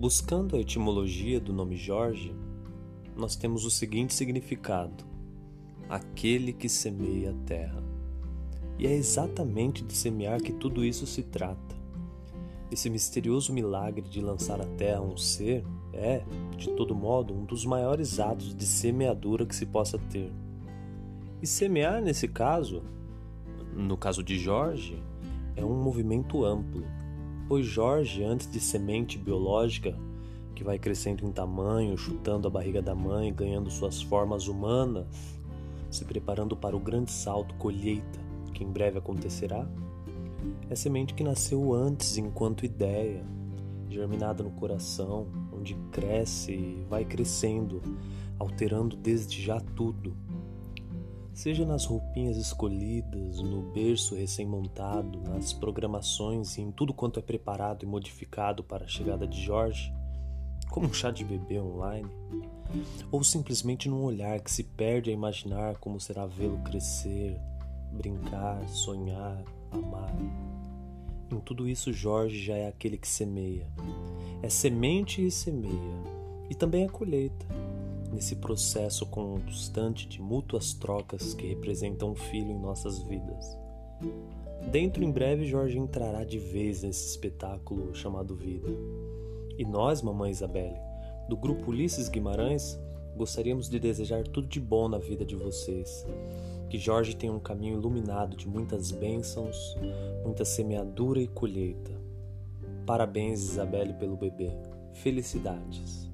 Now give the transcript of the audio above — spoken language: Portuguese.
Buscando a etimologia do nome Jorge, nós temos o seguinte significado: aquele que semeia a terra. E é exatamente de semear que tudo isso se trata. Esse misterioso milagre de lançar à terra um ser é, de todo modo, um dos maiores atos de semeadura que se possa ter. E semear, nesse caso, no caso de Jorge, é um movimento amplo, pois Jorge, antes de semente biológica, que vai crescendo em tamanho, chutando a barriga da mãe, ganhando suas formas humanas, se preparando para o grande salto colheita que em breve acontecerá, é semente que nasceu antes enquanto ideia, germinada no coração, onde cresce e vai crescendo, alterando desde já tudo seja nas roupinhas escolhidas, no berço recém-montado, nas programações e em tudo quanto é preparado e modificado para a chegada de Jorge, como um chá de bebê online, ou simplesmente num olhar que se perde a imaginar como será vê-lo crescer, brincar, sonhar, amar. Em tudo isso, Jorge já é aquele que semeia. É semente e semeia, e também é colheita nesse processo constante de mútuas trocas que representam um filho em nossas vidas. Dentro em breve Jorge entrará de vez nesse espetáculo chamado vida. E nós, mamãe Isabelle, do grupo Ulisses Guimarães, gostaríamos de desejar tudo de bom na vida de vocês. Que Jorge tenha um caminho iluminado de muitas bênçãos, muita semeadura e colheita. Parabéns, Isabelle, pelo bebê. Felicidades.